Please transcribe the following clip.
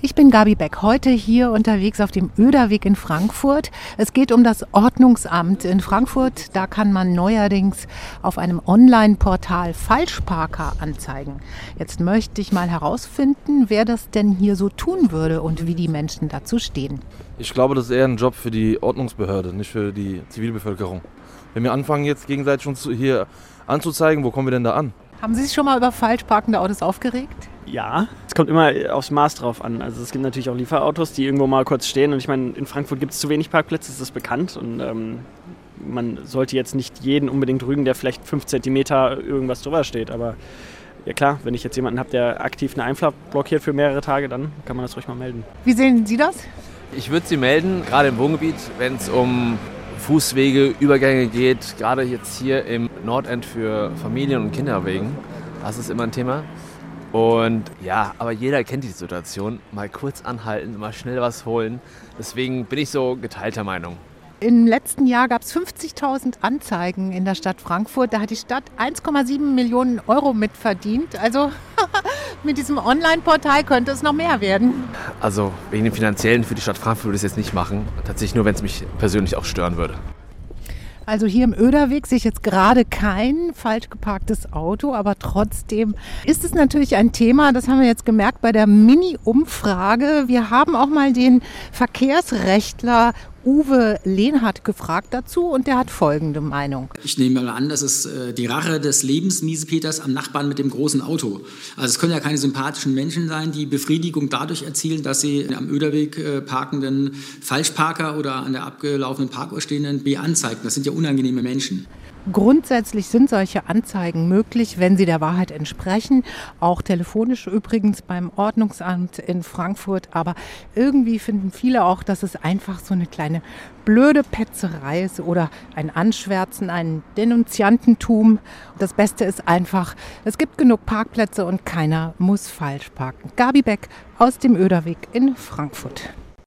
Ich bin Gabi Beck, heute hier unterwegs auf dem Öderweg in Frankfurt. Es geht um das Ordnungsamt in Frankfurt. Da kann man neuerdings auf einem Online-Portal Falschparker anzeigen. Jetzt möchte ich mal herausfinden, wer das denn hier so tun würde und wie die Menschen dazu stehen. Ich glaube, das ist eher ein Job für die Ordnungsbehörde, nicht für die Zivilbevölkerung. Wenn wir anfangen, jetzt gegenseitig uns hier anzuzeigen, wo kommen wir denn da an? Haben Sie sich schon mal über falsch parkende Autos aufgeregt? Ja, es kommt immer aufs Maß drauf an. Also es gibt natürlich auch Lieferautos, die irgendwo mal kurz stehen. Und ich meine, in Frankfurt gibt es zu wenig Parkplätze, das ist bekannt. Und ähm, man sollte jetzt nicht jeden unbedingt rügen, der vielleicht fünf Zentimeter irgendwas drüber steht. Aber ja klar, wenn ich jetzt jemanden habe, der aktiv eine Einfahrt blockiert für mehrere Tage, dann kann man das ruhig mal melden. Wie sehen Sie das? Ich würde sie melden, gerade im Wohngebiet, wenn es um Fußwege, Übergänge geht, gerade jetzt hier im Nordend für Familien und Kinder wegen. Das ist immer ein Thema. Und ja, aber jeder kennt die Situation. Mal kurz anhalten, mal schnell was holen. Deswegen bin ich so geteilter Meinung. Im letzten Jahr gab es 50.000 Anzeigen in der Stadt Frankfurt. Da hat die Stadt 1,7 Millionen Euro mitverdient. Also mit diesem Online-Portal könnte es noch mehr werden. Also wegen dem Finanziellen für die Stadt Frankfurt würde ich es jetzt nicht machen. Tatsächlich nur, wenn es mich persönlich auch stören würde. Also hier im Öderweg sehe ich jetzt gerade kein falsch geparktes Auto, aber trotzdem ist es natürlich ein Thema, das haben wir jetzt gemerkt bei der Mini-Umfrage. Wir haben auch mal den Verkehrsrechtler Uwe Lehnhardt gefragt dazu und der hat folgende Meinung. Ich nehme mal an, das ist äh, die Rache des Lebens Miesepeters am Nachbarn mit dem großen Auto. Also es können ja keine sympathischen Menschen sein, die Befriedigung dadurch erzielen, dass sie am Öderweg äh, parkenden Falschparker oder an der abgelaufenen Parkuhr stehenden B anzeigen. Das sind ja unangenehme Menschen. Grundsätzlich sind solche Anzeigen möglich, wenn sie der Wahrheit entsprechen. Auch telefonisch übrigens beim Ordnungsamt in Frankfurt. Aber irgendwie finden viele auch, dass es einfach so eine kleine blöde Petzerei ist oder ein Anschwärzen, ein Denunziantentum. Das Beste ist einfach, es gibt genug Parkplätze und keiner muss falsch parken. Gabi Beck aus dem Öderweg in Frankfurt.